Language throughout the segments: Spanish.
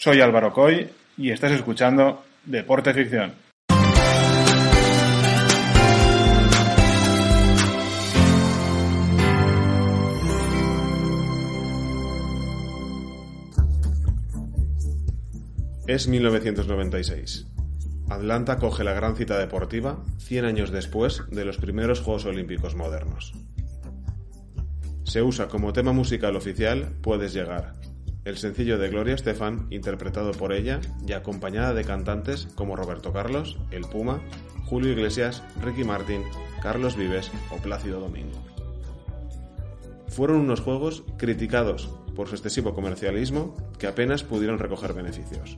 Soy Álvaro Coy y estás escuchando Deporte Ficción. Es 1996. Atlanta coge la gran cita deportiva 100 años después de los primeros Juegos Olímpicos modernos. Se usa como tema musical oficial Puedes llegar, el sencillo de Gloria Estefan interpretado por ella y acompañada de cantantes como Roberto Carlos, El Puma, Julio Iglesias, Ricky Martin, Carlos Vives o Plácido Domingo. Fueron unos juegos criticados por su excesivo comercialismo que apenas pudieron recoger beneficios.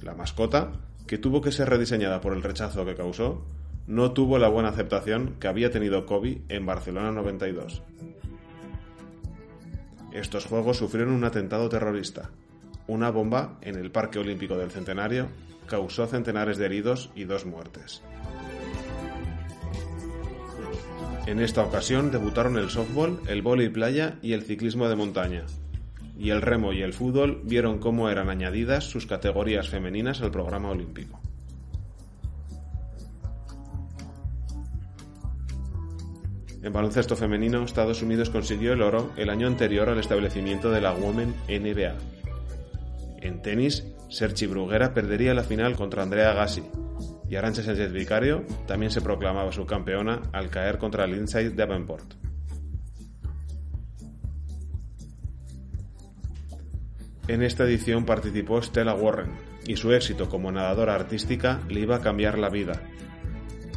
La mascota, que tuvo que ser rediseñada por el rechazo que causó, no tuvo la buena aceptación que había tenido Kobe en Barcelona 92. Estos Juegos sufrieron un atentado terrorista. Una bomba en el Parque Olímpico del Centenario causó centenares de heridos y dos muertes. En esta ocasión debutaron el softball, el vóley playa y el ciclismo de montaña. Y el remo y el fútbol vieron cómo eran añadidas sus categorías femeninas al programa olímpico. En baloncesto femenino, Estados Unidos consiguió el oro el año anterior al establecimiento de la Women NBA. En tenis, Sergi Bruguera perdería la final contra Andrea Gassi, y Arancha Sánchez Vicario también se proclamaba subcampeona al caer contra Lindsay Davenport. En esta edición participó Stella Warren, y su éxito como nadadora artística le iba a cambiar la vida,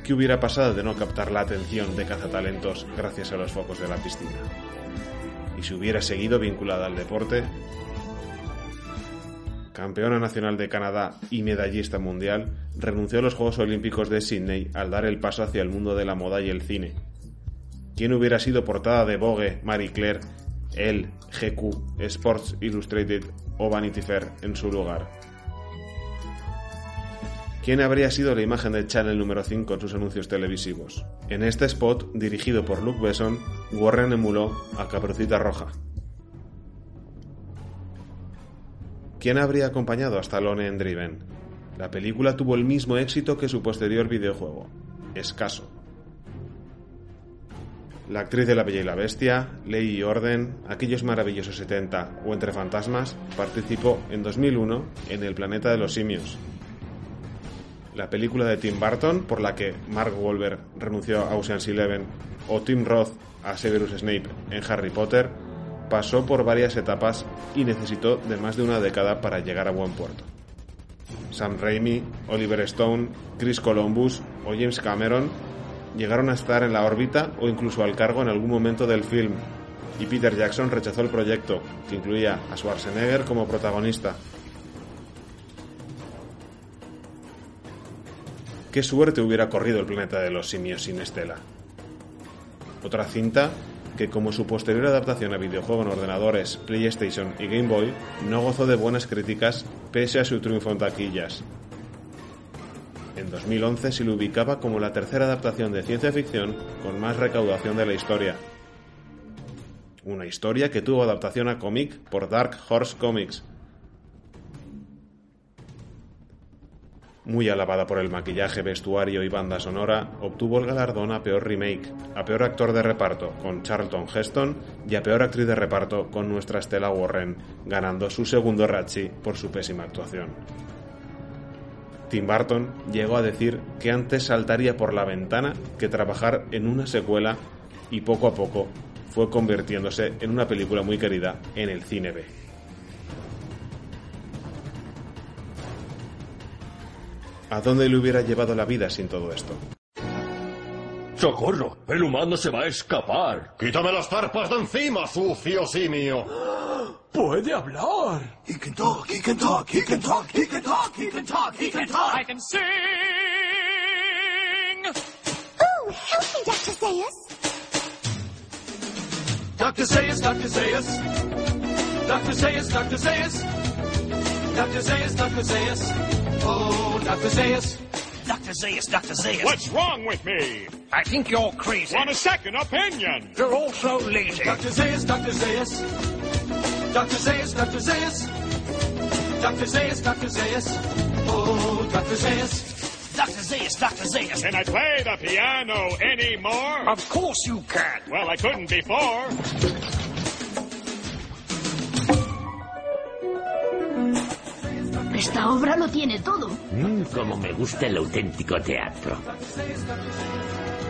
¿Qué hubiera pasado de no captar la atención de cazatalentos gracias a los focos de la piscina? Y si hubiera seguido vinculada al deporte, campeona nacional de Canadá y medallista mundial, renunció a los Juegos Olímpicos de Sydney al dar el paso hacia el mundo de la moda y el cine. ¿Quién hubiera sido portada de Vogue, Marie Claire, Elle, GQ, Sports Illustrated o Vanity Fair en su lugar? ¿Quién habría sido la imagen de Channel número 5 en sus anuncios televisivos? En este spot, dirigido por Luke Besson, Warren emuló a Caperucita Roja. ¿Quién habría acompañado a Stallone en Driven? La película tuvo el mismo éxito que su posterior videojuego, escaso. La actriz de La Bella y la Bestia, Ley y Orden, Aquellos Maravillosos 70 o Entre Fantasmas participó en 2001 en El Planeta de los Simios, la película de Tim Burton, por la que Mark Wahlberg renunció a Ocean's Eleven, o Tim Roth a Severus Snape en Harry Potter, pasó por varias etapas y necesitó de más de una década para llegar a buen puerto. Sam Raimi, Oliver Stone, Chris Columbus o James Cameron llegaron a estar en la órbita o incluso al cargo en algún momento del film, y Peter Jackson rechazó el proyecto, que incluía a Schwarzenegger como protagonista, qué suerte hubiera corrido el planeta de los simios sin Estela. Otra cinta que como su posterior adaptación a videojuego en ordenadores, PlayStation y Game Boy, no gozó de buenas críticas pese a su triunfo en taquillas. En 2011 se le ubicaba como la tercera adaptación de ciencia ficción con más recaudación de la historia. Una historia que tuvo adaptación a cómic por Dark Horse Comics, muy alabada por el maquillaje, vestuario y banda sonora, obtuvo el galardón a Peor Remake, a Peor Actor de Reparto con Charlton Heston y a Peor Actriz de Reparto con nuestra Stella Warren, ganando su segundo Ratchi por su pésima actuación. Tim Burton llegó a decir que antes saltaría por la ventana que trabajar en una secuela y poco a poco fue convirtiéndose en una película muy querida en el cine B. ¿A dónde le hubiera llevado la vida sin todo esto? ¡Socorro! ¡El humano se va a escapar! ¡Quítame las zarpas de encima, sucio simio! Puede hablar. He can talk, he can talk, he can talk, he can talk, he can talk, he can talk. I can sing. Oh, help me, Dr. Zayas. Dr. Zayas, Dr. Zayas. Dr. Zayas, Dr. Zayas. Dr. Zayas, Dr. Zayas. Oh, Dr. Zayas. Dr. Zayas, Dr. Zayas. What's wrong with me? I think you're crazy. Want a second opinion? You're also lazy. Dr. Zayas, Dr. Zayas. Dr. Zayas, Dr. Zayas. Dr. Zayas, Dr. Zayas. Oh, Dr. Zayas. Dr. Zayas, Dr. Zayas. Can I play the piano anymore? Of course you can. Well, I couldn't before. Esta obra lo tiene todo. Mm, como me gusta el auténtico teatro.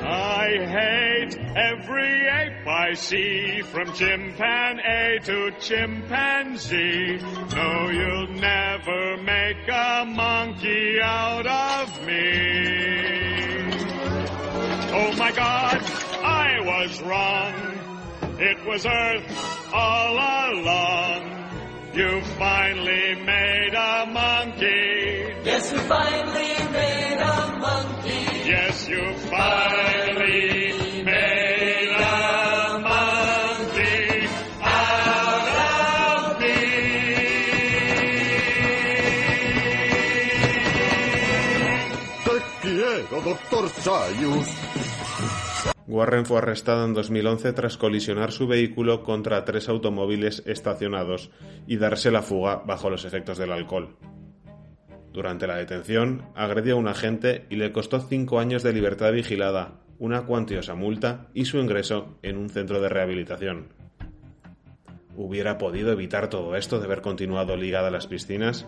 I hate every ape I see, from chimpanzee to chimpanzee. No, you'll never make a monkey out of me. Oh my God, I was wrong. It was Earth all along. You finally made a monkey. Yes, we finally made a monkey. Yes, you finally made a monkey out of Te quiero, doctor Sayus. Warren fue arrestado en 2011 tras colisionar su vehículo contra tres automóviles estacionados y darse la fuga bajo los efectos del alcohol. Durante la detención, agredió a un agente y le costó cinco años de libertad vigilada, una cuantiosa multa y su ingreso en un centro de rehabilitación. ¿Hubiera podido evitar todo esto de haber continuado ligada a las piscinas?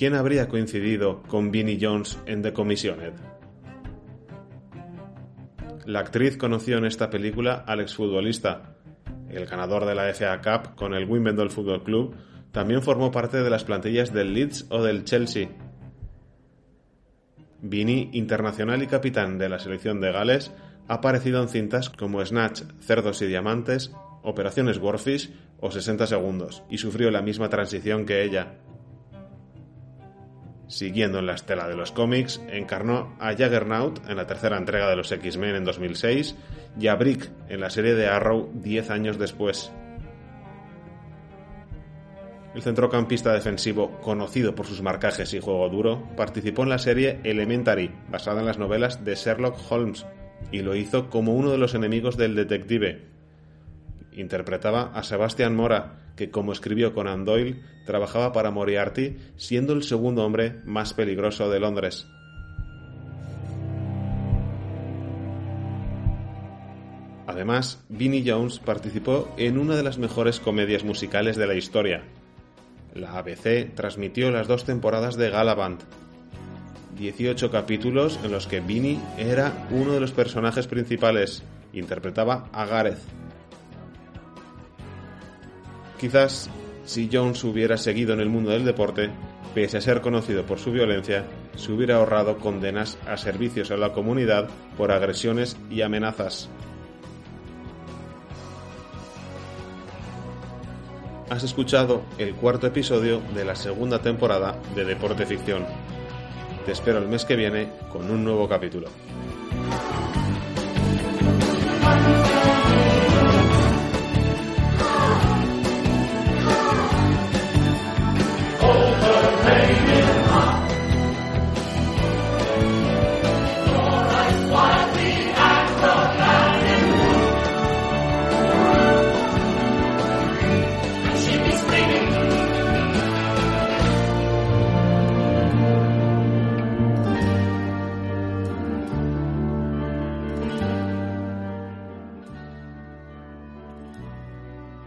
¿Quién habría coincidido con Vinnie Jones en The Commissioned? La actriz conoció en esta película al exfutbolista. El ganador de la FA Cup con el Wimbledon Football Club también formó parte de las plantillas del Leeds o del Chelsea. Vinnie, internacional y capitán de la selección de Gales, ha aparecido en cintas como Snatch, Cerdos y Diamantes, Operaciones Warfish o 60 Segundos, y sufrió la misma transición que ella. Siguiendo en la estela de los cómics, encarnó a Juggernaut en la tercera entrega de los X-Men en 2006 y a Brick en la serie de Arrow 10 años después. El centrocampista defensivo, conocido por sus marcajes y juego duro, participó en la serie Elementary, basada en las novelas de Sherlock Holmes, y lo hizo como uno de los enemigos del detective. Interpretaba a Sebastian Mora, que como escribió Conan Doyle, trabajaba para Moriarty, siendo el segundo hombre más peligroso de Londres. Además, Vinnie Jones participó en una de las mejores comedias musicales de la historia. La ABC transmitió las dos temporadas de Galavant, 18 capítulos en los que Vinnie era uno de los personajes principales, interpretaba a Gareth. Quizás si Jones hubiera seguido en el mundo del deporte, pese a ser conocido por su violencia, se hubiera ahorrado condenas a servicios a la comunidad por agresiones y amenazas. Has escuchado el cuarto episodio de la segunda temporada de Deporte Ficción. Te espero el mes que viene con un nuevo capítulo.